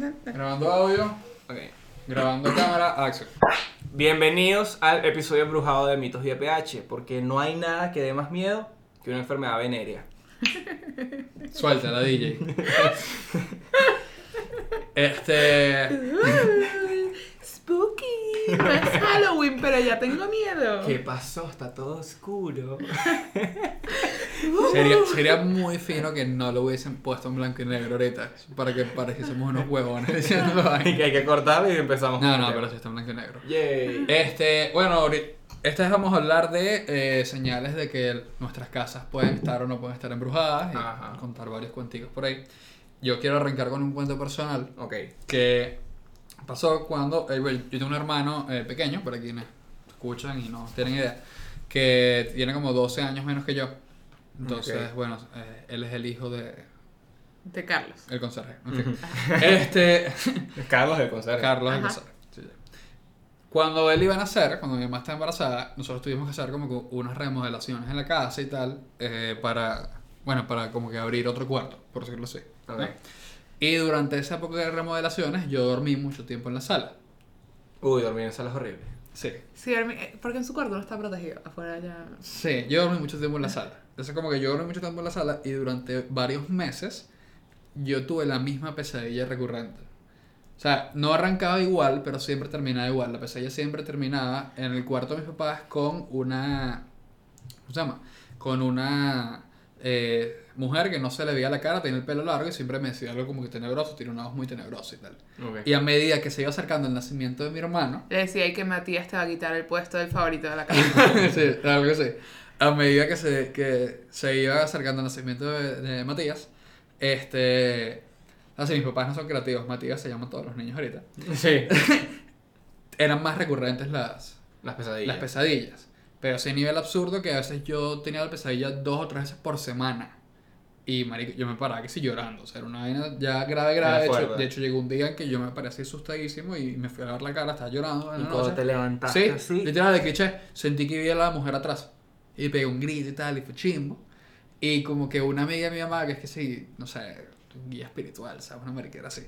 Grabando audio, Ok. grabando cámara, acción. Bienvenidos al episodio embrujado de Mitos y EPH, porque no hay nada que dé más miedo que una enfermedad venérea. Suéltala, DJ. Este. Spooky. No es Halloween, pero ya tengo miedo. ¿Qué pasó? Está todo oscuro. Sería, sería muy fino que no lo hubiesen puesto en blanco y negro ahorita. Para que pareciésemos unos huevones. Y que hay que cortarlo y empezamos. No, con no, pero sí está en blanco y negro. Yay. Este, bueno, esta vez vamos a hablar de eh, señales de que nuestras casas pueden estar o no pueden estar embrujadas y Ajá. contar varios cuenticos por ahí. Yo quiero arrancar con un cuento personal Ok. que pasó cuando eh, bueno, yo tengo un hermano eh, pequeño, para quienes escuchan y no tienen idea, que tiene como 12 años menos que yo. Entonces, Ok. bueno, eh, él es el hijo de De Carlos. el conserje. fin. Este, Carlos de conserje. Carlos el Ajá. conserje. sí, sí. Cuando él iba a nacer, cuando mi mamá estaba embarazada, nosotros tuvimos que hacer como que unas remodelaciones en la casa y tal, eh, para, bueno, para como que abrir otro cuarto, por decirlo así. ¿no? Y durante esa época de remodelaciones, yo dormí mucho tiempo en la sala. Uy, dormir en sala es horrible. Sí. Sí, dormí- eh, porque en su cuarto no está protegido. Afuera ya. Sí, yo dormí mucho tiempo en la sala. Entonces como que yo dormí mucho tiempo en la sala y durante varios meses yo tuve la misma pesadilla recurrente. O sea, no arrancaba igual, pero siempre terminaba igual. La pesadilla siempre terminaba en el cuarto de mis papás con una... ¿Cómo se llama? Con una eh, mujer que no se le veía la cara, tenía el pelo largo y siempre me decía algo como que tenebroso, tiene una voz muy tenebrosa y tal. Ok. Y a medida que se iba acercando el nacimiento de mi hermano, Le decía ahí que Matías te va a quitar el puesto del favorito de la casa. sí, algo así. A medida que se, que se iba acercando el nacimiento de, de Matías, este. Así, mis papás no son creativos, Matías se llaman todos los niños ahorita. Sí. Eran más recurrentes las, Las pesadillas. las pesadillas. Pero ese nivel absurdo que a veces yo tenía la pesadilla dos o tres veces por semana. Y marico, yo me paraba que sí llorando. O sea, era una vaina ya grave, grave. De hecho, de hecho, llegó un día en que yo me parecía asustadísimo y me fui a ver la cara, estaba llorando. en Y la cuando noche. te levantaste Sí, así. literal, de que che, sentí que vi a la mujer atrás. Y pegué un grito y tal, y fue chimbo. Y como que una amiga de mi mamá, que es que sí, no sé, guía espiritual, ¿sabes? Una mariquera así.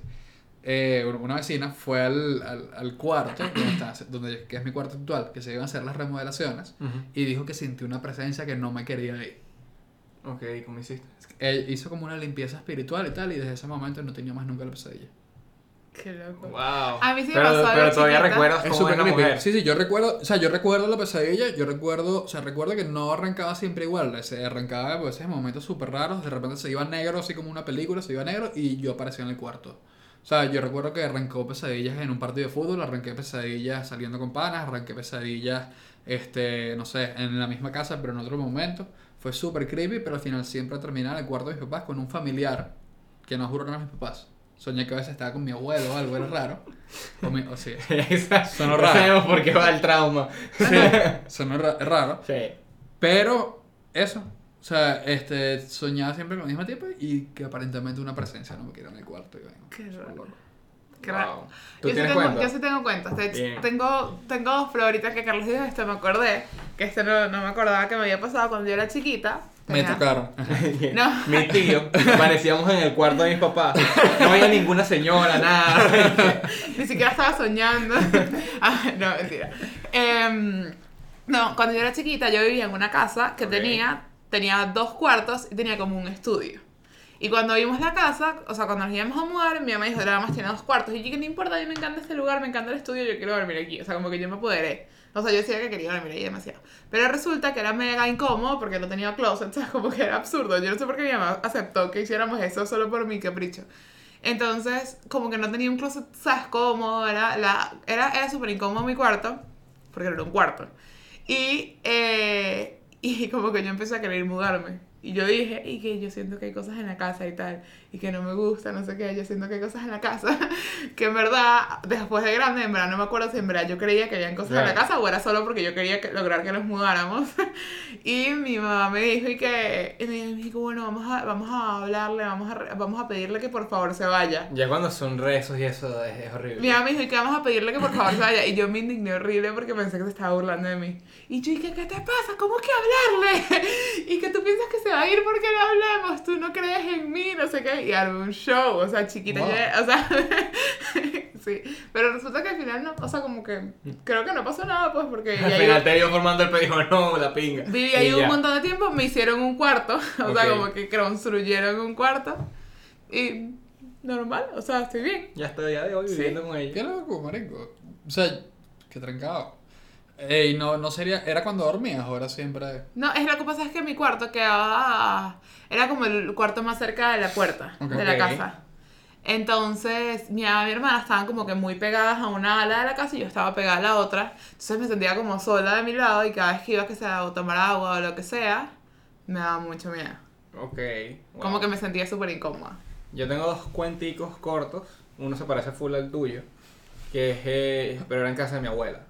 Eh, una- una vecina fue al, al, al cuarto, donde está, donde, que es mi cuarto actual, que se iban a hacer las remodelaciones, y dijo que sintió una presencia que no me quería ir. Ok, ¿cómo hiciste? Él hizo como una limpieza espiritual y tal, y desde ese momento no tenía más nunca la pesadilla. Qué loco. Wow. A mí sí me pero, pasó Pero todavía chiquita. recuerdas Es cómo la creepy. mujer. Sí, sí, yo recuerdo, o sea, yo recuerdo la pesadilla, yo recuerdo, o sea, recuerdo que no arrancaba siempre igual, se arrancaba pues en momentos súper raros, de repente se iba negro, así como una película, se iba negro y yo aparecía en el cuarto. O sea, yo recuerdo que arrancó pesadillas en un partido de fútbol, arranqué pesadillas saliendo con panas, arranqué pesadillas, este, no sé, en la misma casa, pero en otro momento. Fue súper creepy, pero al final siempre terminaba en el cuarto de mis papás con un familiar, que no juro que eran mis papás. Soñé que a veces estaba con mi abuelo o algo, era raro. O, mi- o sí, Sonó raro. sabemos por qué va el trauma. sonó ra- raro. Sí. Pero eso, o sea, este, soñaba siempre con el mismo tipo y que aparentemente una presencia no me quería en el cuarto. Y Qué raro. Wow. raro. ¿Tú yo, sí tengo, cuenta? yo sí tengo cuentas. De hecho, Bien. tengo, tengo dos, pero ahorita que Carlos dijo esto me acordé. Que este no, no me acordaba que me había pasado cuando yo era chiquita. Me tocaron. No. Mi tío, aparecíamos en el cuarto de mis papás. No había ninguna señora, nada. Ni siquiera estaba soñando. Ah, no, mentira. Em, no, cuando yo era chiquita yo vivía en una casa que tenía, tenía dos cuartos y tenía como un estudio. Y cuando vimos la casa, o sea, cuando nos íbamos a mudar, mi mamá dijo, nada más tiene dos cuartos. Y yo, que no importa, a mí me encanta este lugar, me encanta el estudio, yo quiero dormir aquí. O sea, como que yo me apoderé. O sea, yo decía que quería dormir ahí demasiado. Pero resulta que era mega incómodo porque no tenía closet, ¿sabes? Como que era absurdo. Yo no sé por qué mi mamá aceptó que hiciéramos eso solo por mi capricho. Entonces, como que no tenía un closet, ¿sabes? Cómodo, era, la, era, era súper incómodo mi cuarto, porque era un cuarto. Y, eh, y como que yo empecé a querer mudarme. Y yo dije, y que yo siento que hay cosas en la casa y tal, y que no me gusta, no sé qué, yo siento que hay cosas en la casa, que en verdad, después de grande, en verdad no me acuerdo si en verdad yo creía que habían cosas en la casa o era solo porque yo quería que- lograr que nos mudáramos. y mi mamá me dijo, y que, y me dijo, bueno, vamos a, vamos a hablarle, vamos a, vamos a pedirle que por favor se vaya. Ya cuando son rezos y eso es, es horrible. Mi mamá me dijo, ¿y qué vamos a pedirle que por favor se vaya? Y yo me indigné horrible porque pensé que se estaba burlando de mí. Y yo dije, ¿qué te pasa? ¿Cómo que hablarle? Y que tú piensas que se va a ir porque le hablemos, tú no crees en mí, no sé qué. Y armé un show, o sea, chiquita, Wow. yo- o sea, Sí, pero resulta que al final no, o sea, como que creo que no pasó nada, pues, porque Al ya final yo te vio formando el pedido, no, la pinga. viví ahí un ya. montón de tiempo, me hicieron un cuarto, o sea, como que construyeron un cuarto y normal, o sea, estoy bien. Ya estoy a día de hoy Sí. viviendo con ella. Qué loco, marico. O sea, qué trancado. Ey, no, no sería. ¿Era cuando dormías o era siempre.? No, es lo que pasa es que mi cuarto quedaba, era como el cuarto más cerca de la puerta Ok. de la casa. Entonces, mi mamá y mi hermana estaban como que muy pegadas a una ala de la casa y yo estaba pegada a la otra. Entonces me sentía como sola de mi lado y cada vez que iba que sea a tomar agua o lo que sea, me daba mucho miedo. Ok. wow. Como que me sentía súper incómoda. Yo tengo dos cuenticos cortos. Uno se parece full al tuyo. Que es. eh, pero era en casa de mi abuela.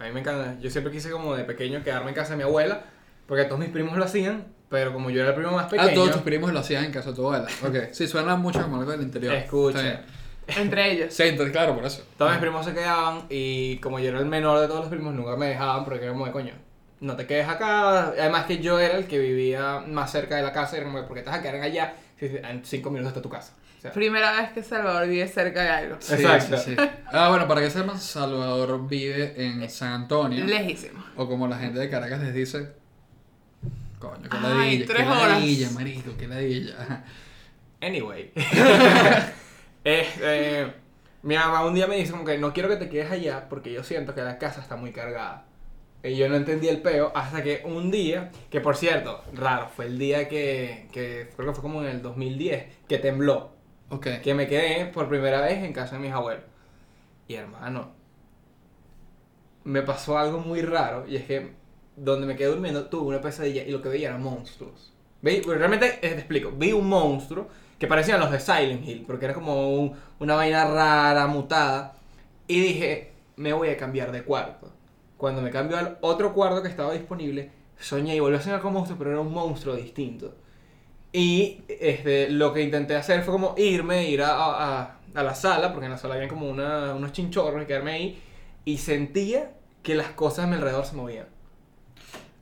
A mí me encanta. Yo siempre quise, como de pequeño, quedarme en casa de mi abuela. Porque todos mis primos lo hacían. Pero como yo era el primo más pequeño. Ah, todos tus primos lo hacían en casa de tu abuela. Ok. Sí, suena mucho como algo del interior. Escucha. Entre ellos. Sí, entonces, claro, por eso. Todos mis primos se quedaban. Y como yo era el menor de todos los primos, nunca me dejaban. Porque era como de coño. No te quedes acá. Además que yo era el que vivía más cerca de la casa. Y era como, ¿por qué te vas a quedar allá? En cinco minutos está tu casa. O sea, Primera vez que Salvador vive cerca de algo. Sí, Exacto. sí, sí. Ah, bueno, para que sepan, Salvador vive en San Antonio. Lejísimo. O como la gente de Caracas les dice. Coño, qué Ay, ladilla. tres qué horas. ladilla, marico, qué ladilla. Anyway. Este, mi mamá un día me dice como que no quiero que te quedes allá porque yo siento que la casa está muy cargada. Y yo no entendí el peo hasta que un día, que por cierto, raro, fue el día que, que creo que fue como en el 2010, que tembló. Ok. Que me quedé por primera vez en casa de mis abuelos. Y hermano, me pasó algo muy raro y es que donde me quedé durmiendo tuve una pesadilla y lo que veía eran monstruos. ¿Veis? Pues realmente, eh, te explico, vi un monstruo que parecían los de Silent Hill, porque era como un- una vaina rara, mutada, y dije, me voy a cambiar de cuarto. Cuando me cambió al otro cuarto que estaba disponible, soñé y volví a soñar con monstruo, pero era un monstruo distinto. Y este, lo que intenté hacer fue como irme, ir a, a- a la sala, porque en la sala había como una- unos chinchorros y quedarme ahí, y sentía que las cosas a mi alrededor se movían.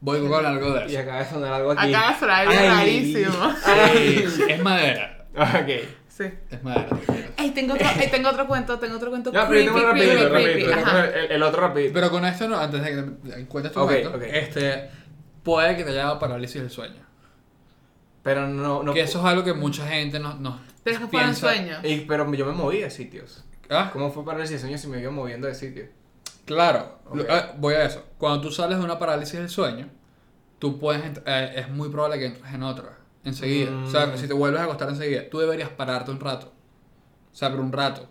Voy con algo de Y eso. acaba de sonar algo aquí. Acaba de sonar algo rarísimo. Sí, es madera. Ok. Sí. Es madera. Ey, tengo otro, ey, tengo otro cuento, tengo otro cuento No, pero yo tengo creepy, rapidito, creepy. rapidito. Ajá. El, el otro rapidito. Pero con esto, no, antes de que te- cuentes tu Ok, cuento, ok. este, puede que te haya dado parálisis del sueño. Pero no... no que eso es algo que mucha gente nos, nos Pero es que piensa- sueños. Y- pero yo me moví de sitios. Ah, ¿Cómo fue parálisis de sueño si me iba moviendo de sitio? claro. Lo- ah, voy a eso. Cuando tú sales de una parálisis del sueño, tú puedes, ent- eh, es muy probable que entres en otra enseguida. O sea, Mm. si te vuelves a acostar enseguida, tú deberías pararte un rato. O sea, pero un rato.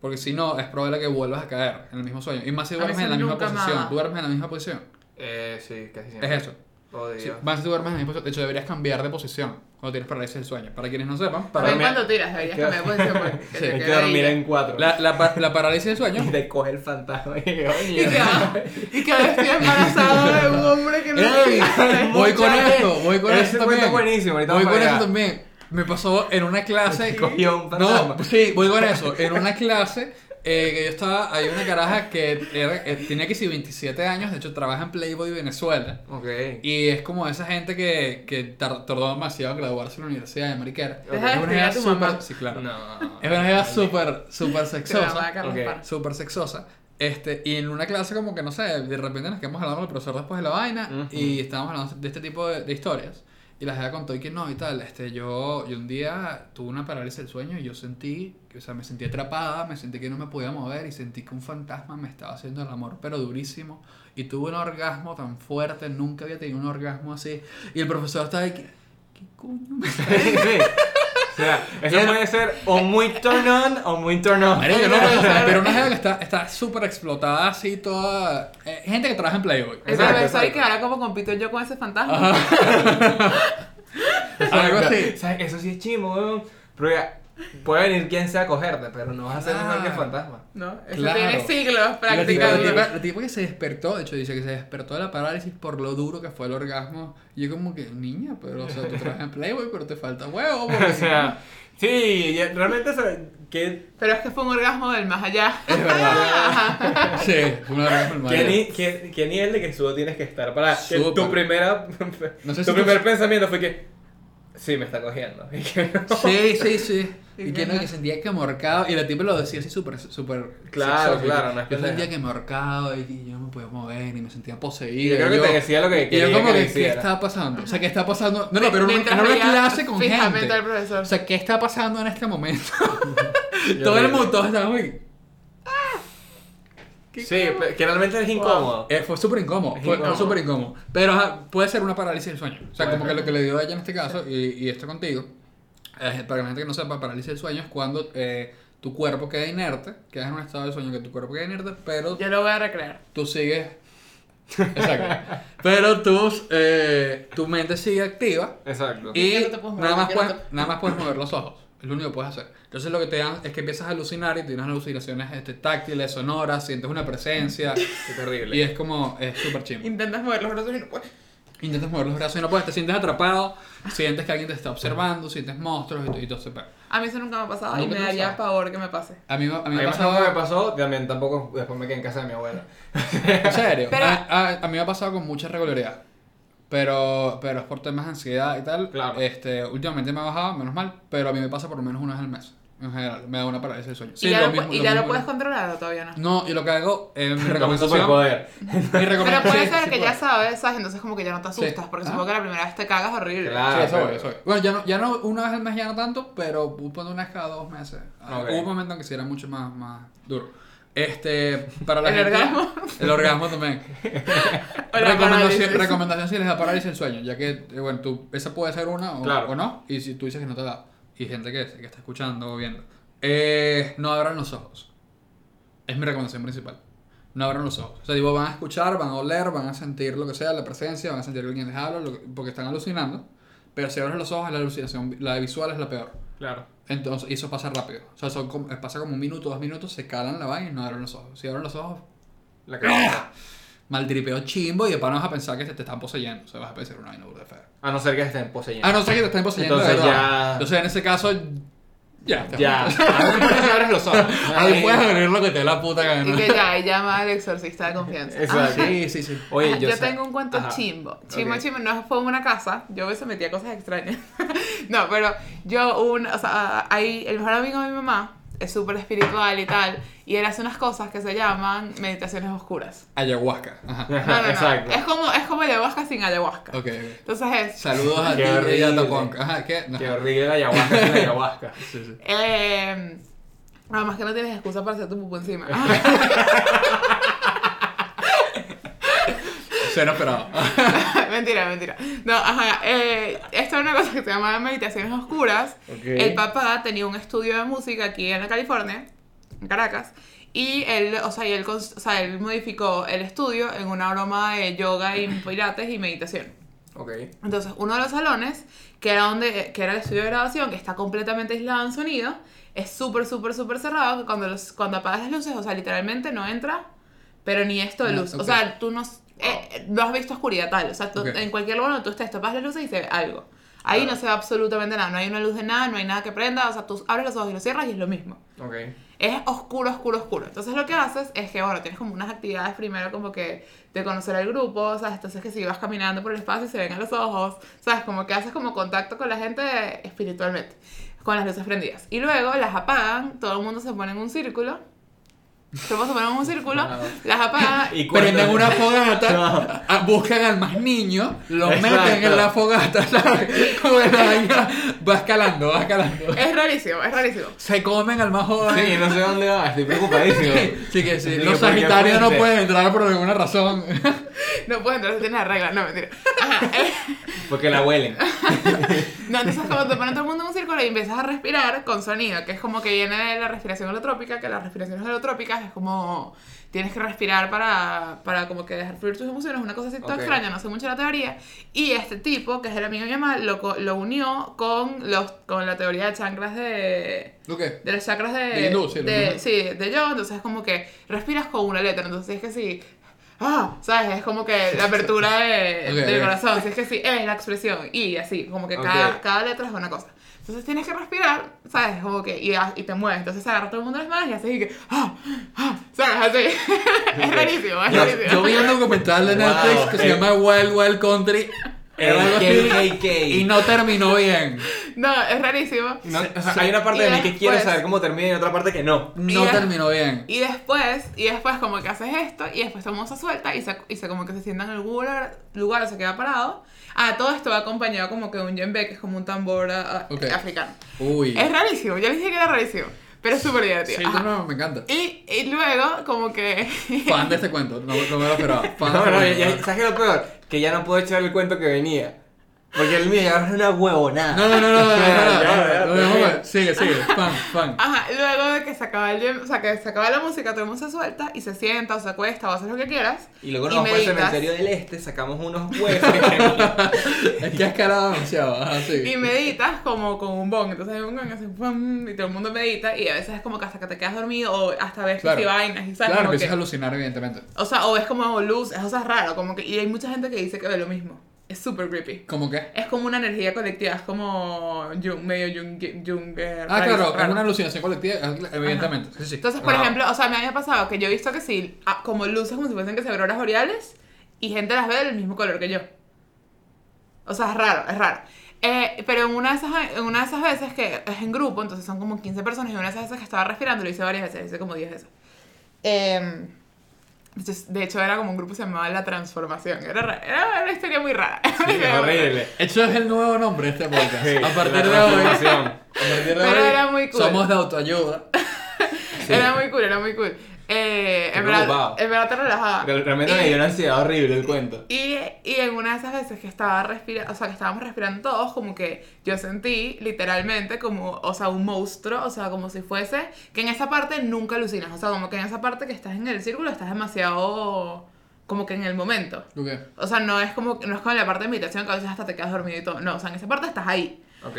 Porque si no, es probable que vuelvas a caer en el mismo sueño. Y más si duermes en la misma posición. Tú duermes en la misma posición. Eh, sí, casi siempre. Es eso. Oh, si tú duermes en posición. De hecho, deberías cambiar de posición cuando tienes parálisis del sueño. Para quienes no sepan, para También cuando tiras, deberías cambiar de posición porque Sí, te Hay que queda ahí. dormir en cuatro. la, la, pa- la parálisis del sueño Y te coge el fantasma. Y que, Y "Oye". que, ah, y que ahora estoy embarazada de un hombre que no ¡Ey! existe. Voy con Mucha esto, voy con Ese esto cuento también. buenísimo, ahorita voy vamos con para eso allá. también. Me pasó en una clase. Te cogió un fantasma. No, sí, voy con eso. En una clase eh, que yo estaba, hay una caraja que era, eh, tenía que sí 27 años, de hecho trabaja en Playboy Venezuela. Ok. Y es como esa gente que, que tar- tardó demasiado en graduarse en la universidad de Mariquera. Es una escribir jeva a tu súper-. Sí, claro. No. Es una jeva súper, súper sexosa. mamá de Carlos Ok. Parra. súper sexosa. Este, y en una clase como que no sé, de repente nos quedamos hablando con el profesor después de la vaina y estábamos hablando de este tipo de, de historias. Y la jefa contó y que no y tal. Este, yo, yo un día tuve una parálisis del sueño y yo sentí, que, o sea, me sentí atrapada, me sentí que no me podía mover y sentí que un fantasma me estaba haciendo el amor, pero durísimo. Y tuve un orgasmo tan fuerte, nunca había tenido un orgasmo así. Y el profesor estaba ahí, que, ¿qué coño me sí. O sea, eso puede ser o muy turn on o muy turn off. Marico, no, pero una jeva que está está súper explotada así, toda... eh, gente que trabaja en Playboy. Esa Exacto, vez soy exacto. que ahora como compito yo con ese fantasma. Algo así. ¿Sabes? Eso sí es chimo, weón. Pero ya, puede venir quien sea a cogerte, pero no vas a ser mejor que el Ah. fantasma. ¿No? Eso Claro. tiene siglos La tipa, la, tipa que se despertó, de hecho dice que se despertó de la parálisis por lo duro que fue el orgasmo. Y yo como que, niña, pero o sea, tú trabajas en Playboy, pero te falta huevo. porque O sea, sí, realmente ¿qué, Pero es que fue un orgasmo del más allá. Es verdad. sí, fue un orgasmo el qué, mayor. ni- qué- qué nivel de que sudo tienes que estar para que tu primera No sé tu si primer tú- pensamiento fue que sí me está cogiendo. Y que no. Sí, sí, sí. Y ¿Y que no, que sentía que me ahorcaba. Y la tipa lo decía así súper, súper. Claro, sexoso, claro, que no es Yo pendeja. sentía que me ahorcaba y que yo no me podía mover y me sentía Y poseído. yo creo que te decía lo que Y yo quería como que que, ¿qué está pasando? O sea, ¿qué está pasando? No, no, pero en una- clase con gente. al profesor. O sea, ¿qué está pasando en este momento? Yo Todo el mundo, todos estaban muy... Sí, pe- que realmente es incómodo. Eh, fue súper incómodo, fue, súper incómodo. Pero ajá, puede ser una parálisis del sueño. O sea, Puede como que lo que le dio a ella en este caso, y, y esto contigo, eh, para la gente que no sepa, parálisis del sueño es cuando eh, tu cuerpo queda inerte, quedas en un estado de sueño que tu cuerpo queda inerte, pero Yo lo voy a recrear. tú sigues... Exacto. pero tus, eh, tu mente sigue activa Exacto. y ¿Qué no te puedes mover? nada, más ¿Qué no puedes, te- nada más puedes mover los ojos. Es lo único que puedes hacer. Entonces lo que te dan es que empiezas a alucinar y tienes alucinaciones este, táctiles, sonoras, sientes una presencia. Qué terrible. Y es como, es súper chimbo. Intentas mover los brazos y no puedes. Intentas mover los brazos y no puedes, te sientes atrapado, sientes que alguien te está observando, sientes monstruos y, todo- y todo ese pedo. A mí eso nunca me ha pasado y ¿Nunca me daría pasado? pavor que me pase. A mí, a mí A me nunca me pasado... pasó, también tampoco después me quedé en casa de mi abuela. En serio, Pero- a, a- a mí me ha pasado con mucha regularidad. Pero, pero es por temas de ansiedad y tal. Claro. Este, últimamente me ha bajado, menos mal, pero a mí me pasa por lo menos una vez al mes. En general, me da una parálisis del sueño. y ya, lo lo, pu- mismo- y lo ya lo mismo- puedes controlar o todavía no. No, y lo que hago, eh, mi recomendación... mi Pero puede ser sí que ya sabes, ¿sabes? Entonces como que ya no te Sí. asustas, porque Ah. supongo que la primera vez te cagas horrible. Claro. Sí, eso pero- voy, eso voy. Bueno, ya no, ya no una vez al mes ya no tanto, pero hubo una vez cada dos meses. Ah. Hubo un momento en que sí era mucho más, más duro. Este, para la El gente... orgasmo. El orgasmo también. Recomendación, si les da parálisis del sueño, ya que, eh, bueno, tú, esa puede ser una o, Claro. o no, y si tú dices que no te da, y gente que, que está escuchando o viendo, eh, no abran los ojos. Es mi recomendación principal. No abran los ojos. O sea, digo, van a escuchar, van a oler, van a sentir lo que sea, la presencia, van a sentir que alguien les habla, lo que- porque están alucinando. Pero si abres los ojos, la alucinación, la visual es la peor. Claro. Entonces, y eso pasa rápido. O sea, son como- pasa como un minuto, dos minutos, se calan la vaina y no abren los ojos. Si abren los ojos, La cabeza. maltripeo chimbo y después no vas a pensar que te, te están poseyendo. O sea, vas a pensar una vaina burda de fea. A no ser que estén poseyendo. A no ser que te estén poseyendo de Entonces verdad. ya- Entonces, en ese caso, ya. te- Ya. Ahora abres los ojos. Ahí puedes abrir lo que te dé la puta gana. Y que ya, y llama al exorcista de confianza. Exacto. Sí, sí, sí. Oye, Ajá, yo, yo sé- tengo un cuento Ajá. chimbo. Chimbo, Ok. chimbo. No fue en una casa. Yo a veces metía cosas extrañas. no, pero yo, un, o sea, hay, el mejor amigo de mi mamá es súper espiritual y tal. Y él hace unas cosas que se llaman meditaciones oscuras. Ayahuasca. Ajá. No, no, no. Exacto. Es como, es como ayahuasca sin ayahuasca. Ok. Entonces es. Saludos a ti Qué y a horrible. Topunk. Ajá, ¿qué? No. Qué horrible la ayahuasca la ayahuasca. Sí, sí. Eh, además que no tienes excusa para hacer tu pupu encima. Se no esperaba. mentira, mentira. No, ajá. Eh, esto es una cosa que se llama meditaciones oscuras. Ok. El papá tenía un estudio de música aquí en la California, en Caracas. Y él, o sea, y él, o sea, él modificó el estudio en una broma de yoga y pilates y meditación. Ok. Entonces, uno de los salones, que era, donde, que era el estudio de grabación, que está completamente aislado en sonido, es súper, súper, súper cerrado, que cuando, los, cuando apagas las luces, o sea, literalmente no entra, pero ni esto de No, luz. ok. O sea, tú no, eh, no has visto oscuridad tal. O sea, tú- Ok. en cualquier lugar donde tú estés, tapas las luces y se ve algo. Ahí Claro. no se ve absolutamente nada, no hay una luz de nada, no hay nada que prenda, o sea, tú abres los ojos y los cierras y es lo mismo. Ok. Es oscuro, oscuro, oscuro. Entonces lo que haces es que, bueno, tienes como unas actividades primero como que de conocer al grupo, ¿sabes? Entonces que si vas caminando por el espacio y se ven a los ojos, ¿sabes? Como que haces como contacto con la gente espiritualmente, con las luces prendidas. Y luego las apagan, todo el mundo se pone en un círculo. Todos en un círculo, Wow. las apagan Prenden una fogata, buscan al más niño, lo Exacto. meten en la fogata, ¿sabes? Como la vaina va escalando, va escalando. Es rarísimo, es rarísimo. Se comen al más joven. Sí, no sé dónde va, estoy preocupadísimo. Sí, que sí. Los que, ¿por qué sagitarios no pueden entrar por alguna razón. No puedo entrar si tienes la regla, no, mentira. Ajá, eh, Porque la huelen. No, entonces como te ponen todo el mundo en un círculo y empiezas a respirar con sonido, que es como que viene de la respiración holotrópica, que las respiraciones holotrópicas es como tienes que respirar para, para como que dejar fluir tus emociones, una cosa así toda extraña, no sé mucho la teoría. Y este tipo, que es el amigo de mi mamá, lo, co- lo unió con, los, con la teoría de chakras de... ¿Lo qué? De los chakras de... De hindú, sí, de, sí, de yo, entonces es como que respiras con una letra, entonces es que sí... Ah, ¿sabes? Es como que la apertura de- Ok, del ok. corazón, si es que sí, es la expresión, y así, como que Ok. cada, cada letra es una cosa. Entonces tienes que respirar, ¿sabes? Como que, y, y te mueves. Entonces agarra todo el mundo las manos y haces y que, ah, ah, ¿sabes? Así. es rarísimo, es Yo, rarísimo. yo vi un documental de Wow, Netflix que se eh. llama Wild Wild Country. Era algo así, KKK. y no terminó bien. No, es rarísimo. No, o sea, hay una parte Y de mí que quiere saber cómo termina y otra parte que no. No terminó bien. Y después, y después como que haces esto, y después todo el se suelta y se, y se como que se sienta en algún lugar, lugar o se queda parado. Ah, todo esto va acompañado como que de un djembe, que es como un tambor ah, Ok. africano. Uy. Es rarísimo, yo les dije que era rarísimo, pero es súper divertido. Sí, Ajá. no, no, me encanta. y, y luego como que... Fan de este cuento, no, no me lo esperaba. Fan de No, este no, cuento. ya, ¿sabes qué es lo peor? Que ya no puedo echar el cuento que venía. Porque el mío ya es una huevonada. No, no, no, no, no, no, no, Sigue, sigue. Fan, fan. Ajá, luego de que se acaba el o sea, que se acaba la música, todo el mundo se suelta y se sienta o se acuesta o hace lo que quieras. Y luego nos vamos al cementerio del este, sacamos unos huesos. Es que has escalado demasiado. Y meditas como con un bong, entonces un bong hace pum, y todo el mundo medita y a veces es como que hasta que te quedas dormido o hasta ves que si vainas y sabes Claro, empiezas a alucinar, evidentemente. O sea, o es como luz, es o sea, raro, como que y hay mucha gente que dice que ve lo mismo. Es súper creepy. ¿Cómo qué? Es como una energía colectiva, es como Jung, medio Jung, Jung eh, Ah, claro, es raro. una alucinación colectiva, evidentemente. Sí, sí. Entonces, por Wow. ejemplo, o sea, me había pasado que yo he visto que sí, ah, como luces como si fuesen que se auroras boreales y gente las ve del mismo color que yo. O sea, es raro, es raro. Eh, pero en una, de esas, en una de esas veces que es en grupo, entonces son como 15 personas, y una de esas veces que estaba respirando, lo hice varias veces, lo hice como 10 veces. Eh, de hecho, era como un grupo que se llamaba La Transformación. Era, ra- era una historia muy rara. Sí, horrible. Eso es el nuevo nombre de este podcast. Sí, a partir de hoy. transformación. A partir de Pero hoy, era muy cool. Somos de autoayuda. Sí. Era muy cool, era muy cool. Eh, en, verdad, en verdad te relajaba. Real- Realmente me Y- dio una ansiedad horrible el cuento. Y, y en una de esas veces que estaba respirando, o sea, que estábamos respirando todos, como que yo sentí literalmente como, o sea, un monstruo, o sea, como si fuese, que en esa parte nunca alucinas, o sea, como que en esa parte que estás en el círculo estás demasiado, como que en el momento. ¿Tú qué? O sea, no es como, no es como en la parte de meditación que a veces hasta te quedas dormido y todo, no, o sea, en esa parte estás ahí. Ok.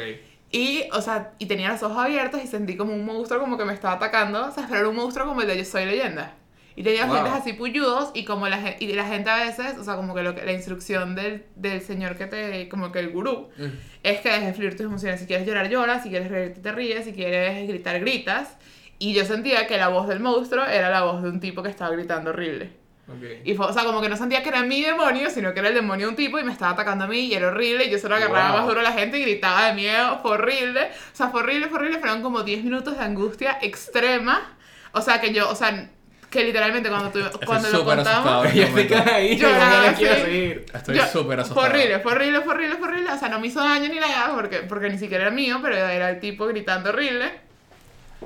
Y, o sea, y tenía los ojos abiertos y sentí como un monstruo como que me estaba atacando. O sea, pero era un monstruo como el de Yo Soy Leyenda. Y tenía Wow. gente así puyudos y como la gente, y la gente a veces, o sea, como que, lo que la instrucción del, del señor que te, como que el gurú, es que dejes fluir tus emociones. Si quieres llorar, lloras, si quieres reírte, te ríes, si quieres gritar, gritas. Y yo sentía que la voz del monstruo era la voz de un tipo que estaba gritando horrible. Ok. Y fue, o sea, como que no sentía que era mi demonio, sino que era el demonio de un tipo y me estaba atacando a mí y era horrible. Y yo solo agarraba Wow. más duro a la gente y gritaba de miedo. Fue horrible. O sea, fue horrible, fue horrible. Fueron como 10 minutos de angustia extrema. O sea, que yo, o sea, que literalmente cuando, tu- cuando lo contamos. Quedas ahí, Yo yo no quiero seguir. Estoy yo- súper asustado. Horrible, fue horrible, fue horrible, fue horrible. O sea, no me hizo daño ni nada porque, porque ni siquiera era mío, pero era el tipo gritando horrible.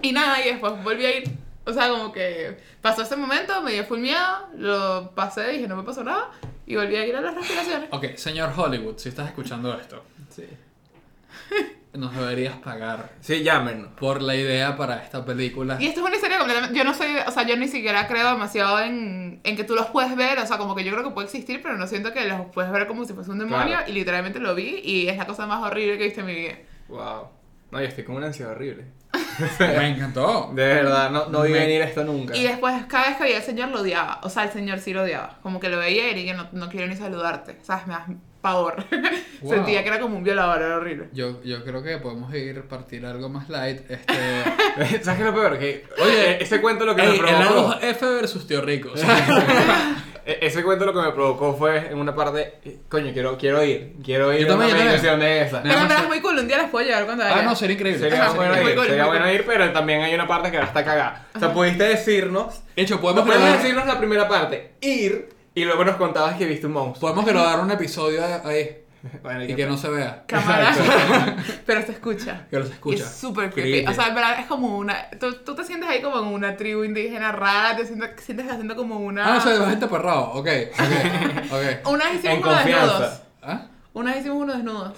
Y nada, y después volví a ir. O sea, como que pasó ese momento, me dio full miedo, lo pasé, dije no me pasó nada, y volví a ir a las respiraciones. Ok, señor Hollywood, si estás escuchando esto, Sí. nos deberías pagar Sí, llámenos. por la idea para esta película. Y esto es una historia completamente. Yo no soy. O sea, yo ni siquiera creo demasiado en, en que tú los puedes ver. O sea, como que yo creo que puede existir, pero no siento que los puedes ver como si fuese un demonio. Claro. Y literalmente lo vi y es la cosa más horrible que he visto en mi vida. Wow. No, yo estoy con una ansiedad horrible. Me encantó. De verdad, no, no vi Me- venir esto nunca. Y después, cada vez que veía al señor, lo odiaba. O sea, el señor sí lo odiaba. Como que lo veía y que no, no quiero ni saludarte. ¿Sabes? Me das pavor. Wow. Sentía que era como un violador, era horrible. Yo, yo creo que podemos ir partir algo más light. Este. ¿Sabes qué es lo peor? Que, Oye, ese cuento lo que Ey, me el provocó. lado F versus tío rico. o sea, E- Ese cuento lo que me provocó fue en una parte. eh, Coño, quiero, quiero ir. Quiero ir Yo a una también, yo meditación de esa. Pero se- es muy cool. Un día les puedo llevar cuando vaya. ah, no, sería increíble. Sería Ajá, bueno muy ir, cool, sería bueno cool. ir, pero también hay una parte que ahora está cagada. O sea, pudiste decirnos. De hecho, No podemos puedes grabar, decirnos la primera parte, ir, y luego nos contabas que viste un monstruo. podemos grabar un episodio ahí Bueno, y que no se vea. Cámara. Pero se escucha. Que no se Y escucha. es súper creepy. Creepy. O sea, en verdad es como una. Tú, tú te sientes ahí como en una tribu indígena rara, te sientes, sientes haciendo como una. Ah, no sé, vas gente perrado. Ok, ok, ok. Una vez hicimos En uno desnudos. confianza. ¿Ah? Una vez hicimos uno desnudos.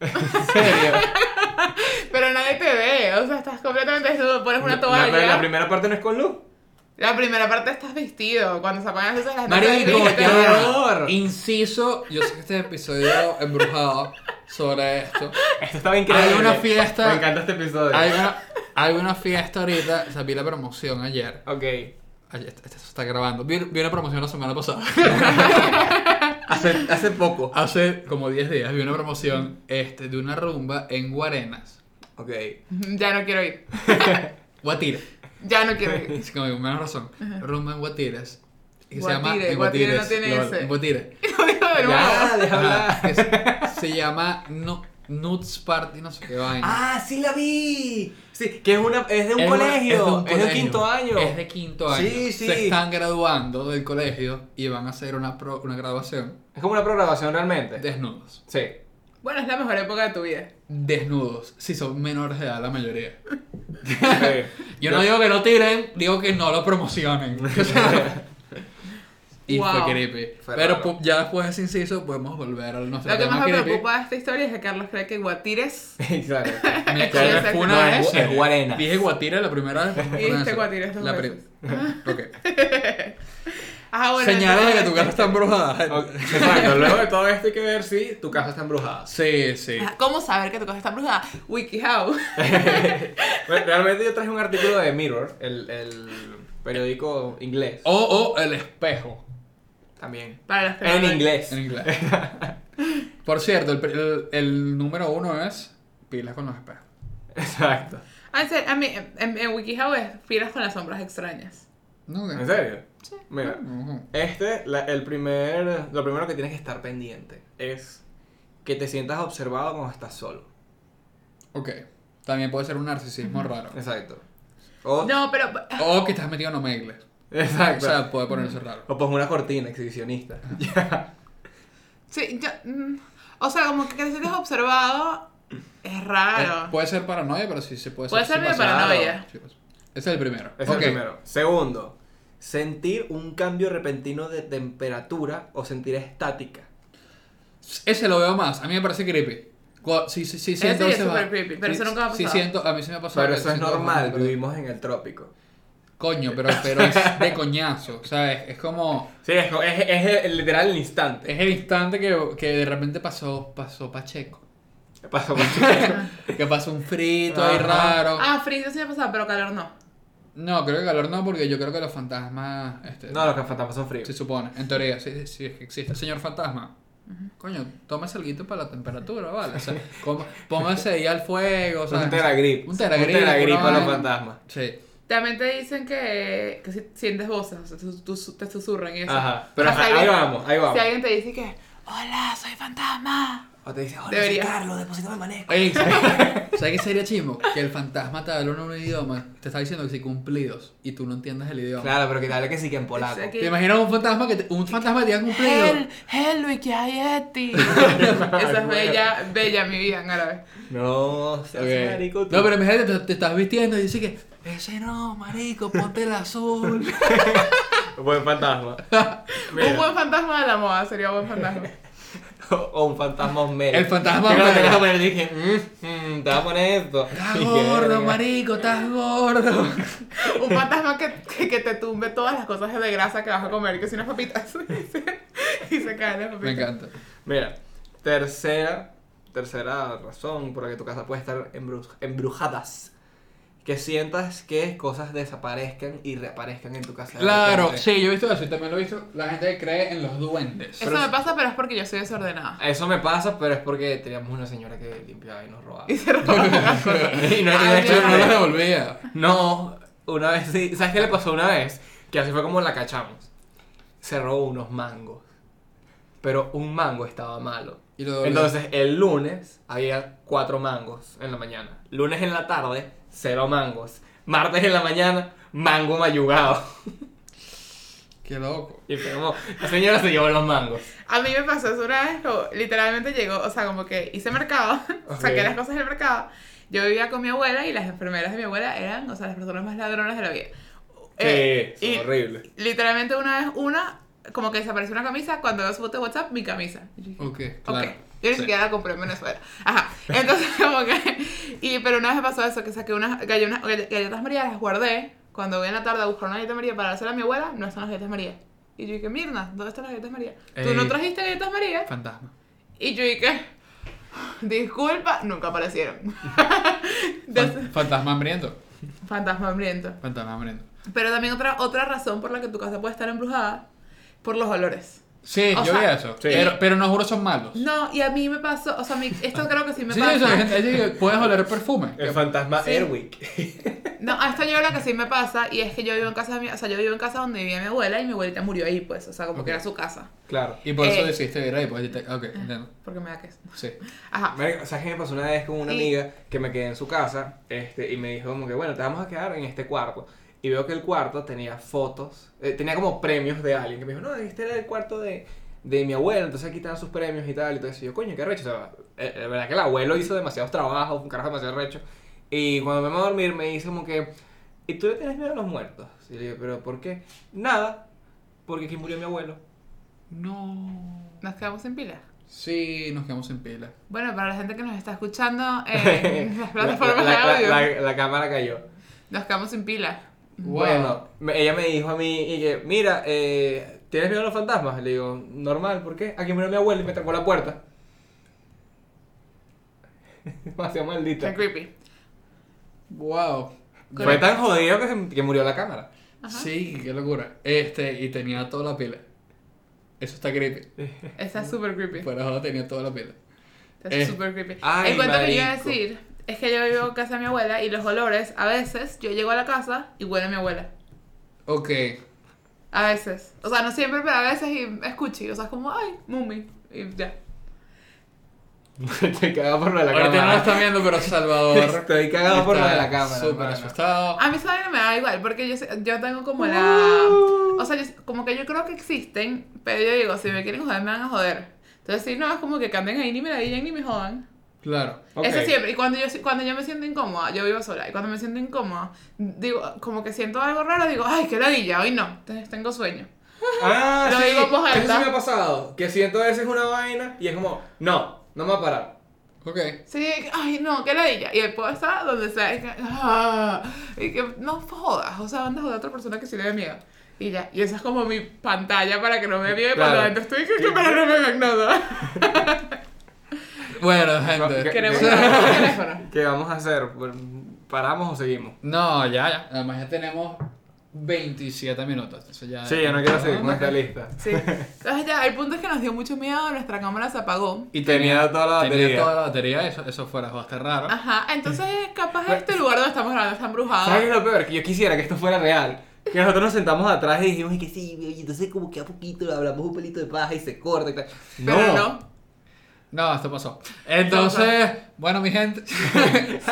¿En serio? Pero nadie te ve. O sea, estás completamente desnudo, pones una La- toalla. pero la primera parte no es con luz. La primera parte estás vestido. Cuando se apagan las luces, las horror. Inciso, yo sé que este episodio embrujado sobre esto. Esto estaba increíble. Hay una fiesta- Me encanta este episodio. Hay una, hay una fiesta ahorita, o sea, vi la promoción ayer. Ok. Ayer, esto se está grabando. Vi, vi una promoción la semana pasada. Hace, hace poco. Hace como 10 días vi una promoción este, de una rumba en Guarenas. Ok. Ya no quiero ir. Guatire. Ya no quiero ir. Es como con menos razón. Rumba en se llama Guatire, en Guatire no tiene lol, ese. En Guatire. Digo de nuevo. Ajá, que se, se llama Nu- Nuts Party, no sé qué vaina. Ah, sí la vi. Sí, que es una es de un Es una- colegio, es, de un de colegio. quinto año. Es de quinto año. Sí, sí. Se están graduando del colegio y van a hacer una, pro- una graduación Es como una programación realmente. desnudos. Sí. Bueno, es la mejor época de tu vida. Desnudos. Si son menores de edad la mayoría. Yo no digo que no tiren, digo que no lo promocionen. y Wow. fue creepy. Fue Pero raro. pu- ya después de ese inciso podemos volver a nuestro Lo que tema más me creepy. preocupa de esta historia es que Carlos cree que Guatires. Exacto. Me Sí, exacto. fue una No, vez. es- es Guarena. Dije Guatire la primera vez. Y dijiste Guatires dos La pri- veces. Ok. Ajá, bueno. Señales de que tu casa está embrujada. Ok, Exacto. Luego de todo esto hay que ver si tu casa está embrujada. Sí, sí. Ajá, ¿Cómo saber que tu casa está embrujada? WikiHow. Bueno, realmente yo traje un artículo de Mirror, el, el periódico inglés. O, o el espejo. También. Para no En inglés. En inglés. Por cierto, el, el- el número uno es pilas con los espejos. Exacto. Ah, en serio, a mí, en, en WikiHow es pilas con las sombras extrañas. No, ¿En serio? Sí. Mira, este, la- el primer, lo primero que tienes que estar pendiente es que te sientas observado cuando estás solo. Ok. También puede ser un narcisismo raro. Exacto. O, No, pero. O que estás metido en omegles. O exacto. sea, puede ponerse raro. O pues una cortina exhibicionista. Sí, yo. mm, O sea, como que te sientes observado es raro. Eh, puede ser paranoia, pero sí se puede Puede ser pasa. paranoia. Sí, pues. Ese es el primero. Ese Ok. es el primero. Segundo, sentir un cambio repentino de temperatura o sentir estática. Ese lo veo más. A mí me parece creepy. Sí, sí, sí, Ese siento sí es va- súper creepy, pero sí, eso nunca me ha Sí, pasado. siento, a mí sí me ha pasado. Pero eso es normal, vivimos en el trópico. Coño, pero, pero es de coñazo. Sea, es, como. Sí, es, es, es el- literal el instante. Es el instante que, que de repente pasó, pasó Pacheco. ¿Qué pasó con Que pasó un frito ahí raro. Ah, frío sí me ha pasado, pero calor no. No, creo que calor no, porque yo creo que los fantasmas. Este, No, los que fantasmas son fríos. Se supone, en teoría, sí, sí es que existe. Señor fantasma. Coño, tómese algo para la temperatura, ¿vale? O sea, coma- póngase ahí al fuego, o sea, un teragrip. Un teragrip. Un teragrip para los fantasmas. Sí. También te dicen que, que si sientes voces, o sea, tú- tú- te susurran y eso. Ajá. Pero sea, ahí vamos, ahí vamos. Si alguien te dice que, hola, soy fantasma. O te dice, hola, Debería. soy Carlos, deposítame manejo. Oye, ¿sabes, ¿sabes qué sería chimo? Que el fantasma te habla en un idioma, te está diciendo que sí cumplidos y tú no entiendes el idioma. Claro, pero que tal que sí que en polaco. ¿Te imaginas un fantasma que te, un fantasma te diga cumplido? Hel, Helvi, que hay Eti. Esa es bella, bella mi vida en árabe. No, seas Ok. marico tú. No, pero imagínate, te, te estás vistiendo y dice que ese no, marico, ponte el azul. Buen fantasma. Un buen fantasma de la moda sería un buen fantasma. O, un fantasma homero. El fantasma poner dije, mmm, mm, te vas a poner esto. Estás gordo, marico, estás gordo. Un fantasma que, que, que te tumbe todas las cosas de grasa que vas a comer, que si unas papitas. y se, caen las papitas. Me encanta. Mira, tercera, tercera razón por la que tu casa puede estar embru- embrujadas. Que sientas que cosas desaparezcan y reaparezcan en tu casa. Claro, sí, yo he visto eso y también lo he visto. La gente que cree en los duendes. Eso me pasa, pero es porque yo soy desordenada. Eso me pasa, pero es porque teníamos una señora que limpiaba y nos robaba. Y se las cosas. y no, y de hecho, Yo no no, lo devolvía. no, una vez sí. ¿Sabes qué le pasó una vez? Que así fue como la cachamos. Se robó unos mangos. Pero un mango estaba malo. Y lo devolví. Entonces, el lunes había cuatro mangos en la mañana. Lunes en la tarde, cero mangos. Martes en la mañana, mango mayugado. Qué loco. Y fue como, la señora se llevó los mangos. A mí me pasó eso una vez, como, literalmente llegó, o sea, como que hice mercado, Ok. saqué las cosas del mercado. Yo vivía con mi abuela y las enfermeras de mi abuela eran, o sea, las personas más ladronas de la vida. Eh, y es horrible. literalmente una vez, una, como que desapareció una camisa, cuando veo su foto de WhatsApp, mi camisa. Yo dije, Ok, Ok, claro. Yo ni Sí. siquiera la compré en Venezuela. Ajá. Entonces, como que. Y, pero una vez me pasó eso, que saqué unas galletas, galletas María, las guardé. Cuando voy en la tarde a buscar una galleta María para dársela a mi abuela, no están las galletas María. Y yo dije, Mirna, ¿dónde están las galletas María? ¿Tú no trajiste galletas María? Fantasma. Y yo dije, disculpa, nunca aparecieron. Fantasma hambriento. Fantasma hambriento. Fantasma hambriento. Pero también otra, otra razón por la que tu casa puede estar embrujada, por los olores. Sí, O yo sea, vi eso. sí. Pero, pero no juro son malos. No, y a mí me pasó, o sea, esto creo que sí me sí, pasa. gente- que puedes oler el perfume. El fantasma Sí. Airwick. No, a esto yo creo que sí me pasa y es que yo vivo en casa de mi, o sea, yo vivo en casa donde vivía mi abuela y mi abuelita murió ahí, pues, o sea, como Ok. que era su casa, claro. Y por eso Eh. decidiste ir ahí. Pues, te- ok, entiendo. porque me da que Sí. Ajá. Marico, ¿Sabes qué me pasó una vez con una Y- amiga que me quedé en su casa este, y me dijo como que, bueno, te vamos a quedar en este cuarto? Y veo que el cuarto tenía fotos, eh, tenía como premios de alguien que me dijo, no, este era el cuarto de, de mi abuelo, entonces aquí están sus premios y tal. Y todo eso. Y yo, coño, qué recho. O sea, eh, la verdad que el abuelo hizo demasiados trabajos, un carajo demasiado recho. Y cuando me voy a dormir me dice como que, ¿y tú le tienes miedo a los muertos? Y le digo, ¿pero por qué? Nada, porque aquí murió mi abuelo. No. Nos quedamos sin pila. Sí, nos quedamos sin pila. Bueno, para la gente que nos está escuchando en las La- plataformas la, de la- audio, la- la cámara cayó. nos quedamos sin pila. Wow. Bueno, ella me dijo a mí y que, mira, eh, ¿tienes miedo a los fantasmas? Le digo, normal, ¿por qué? Aquí murió mi abuelo y me trancó la puerta. Demasiado Qué maldita. creepy. Wow. Fue tan jodido que, se- que murió la cámara. Ajá. Sí, qué locura. Este, y tenía toda la pila. Eso está creepy. Está súper creepy. Fuera de joda tenía toda la pila. Está Eh, súper creepy. ay, el cuento que yo iba a marico. decir es que yo vivo en casa de mi abuela y los olores, a veces yo llego a la casa y huele a mi abuela. Ok. A veces. O sea, no siempre, pero a veces y. O sea, es como, ay, mummy. Y ya. Estoy cagado por lo de la Ahorita no lo cámara. están viendo, pero Salvador. Estoy cagado por lo de la cámara. Súper asustado. A mí esa vaina me da igual, porque yo, sé- yo tengo como la... O sea, yo- como que yo creo que existen, pero yo digo, si me quieren joder, me van a joder. Entonces, si no, es como que canden ahí, ni me la digan, ni me jodan. Claro. Ok. Eso siempre. Y cuando yo, cuando yo me siento incómoda, yo vivo sola, y cuando me siento incómoda, digo, como que siento algo raro, digo, ay, qué ladilla, hoy no, entonces tengo sueño. Ah, Lo sí. digo voz Eso alta. sí me ha pasado. Que siento a veces una vaina y es como, no, no me va a parar. Ok. Sí, ay, no, qué ladilla. Y después está donde sea, y que, ah, y que no jodas, o sea, andas a otra persona que sí le dé miedo. Y ya, y esa es como mi pantalla para que no me vea cuando Claro. adentro estoy, que, que para no me vean nada. Bueno, gente. ¿Qué- Queremos qué-. ¿Qué vamos a hacer? ¿Paramos o seguimos? No, ya, ya. Además ya tenemos 27 minutos. Eso ya. Sí, yo no quiero seguir con esta lista. Sí. Entonces ya, el punto es que nos dio mucho miedo, nuestra cámara se apagó. Y tenía toda la Tenía batería. toda la batería, eso, eso fuera bastante raro. Ajá, entonces capaz este lugar donde estamos grabando está embrujado. ¿Sabes qué es lo peor? Que yo quisiera que esto fuera real. Que nosotros nos sentamos atrás y dijimos y que sí, y entonces como que a poquito hablamos un pelito de paja y se corta y tal. Pero no. No, esto pasó. Entonces, bueno, mi gente. gente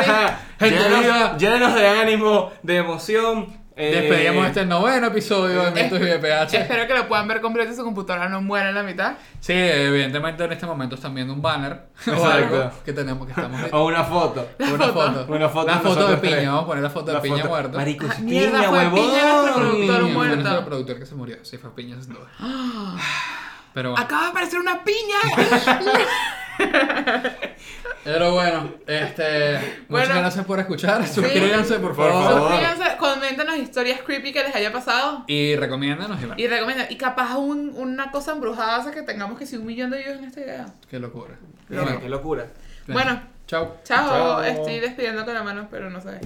Llénenos, querida, llénenos de ánimo, de emoción. eh, despedíamos este noveno episodio de Mitos y Eh, BPH. Espero que lo puedan ver completo y su computadora no muera en la mitad. Sí, evidentemente en este momento están viendo un banner o algo que tenemos que estamos O una foto. La una foto. foto. Una foto de foto de piña, tres. vamos a poner la foto de La piña foto- muerto. Marico, Ah, mierda, piña, fue huevón. piña nuestro productor Piña, muerto. nuestro productor que se murió. Sí, fue piña sin duda. Pero bueno. Acaba de aparecer una piña. Pero bueno, este. Muchas gracias por escuchar. Suscríbanse, por Por favor. Suscríbanse, coméntenos historias creepy que les haya pasado. Y recomiéndanos y bueno. Y recomiendan. Y capaz un- una cosa embrujada hace que tengamos que si un millón de views en este video. Qué locura. Mira, Qué locura. Bueno, Chao. chao. Chao. Estoy despidiendo con la mano, pero no sé.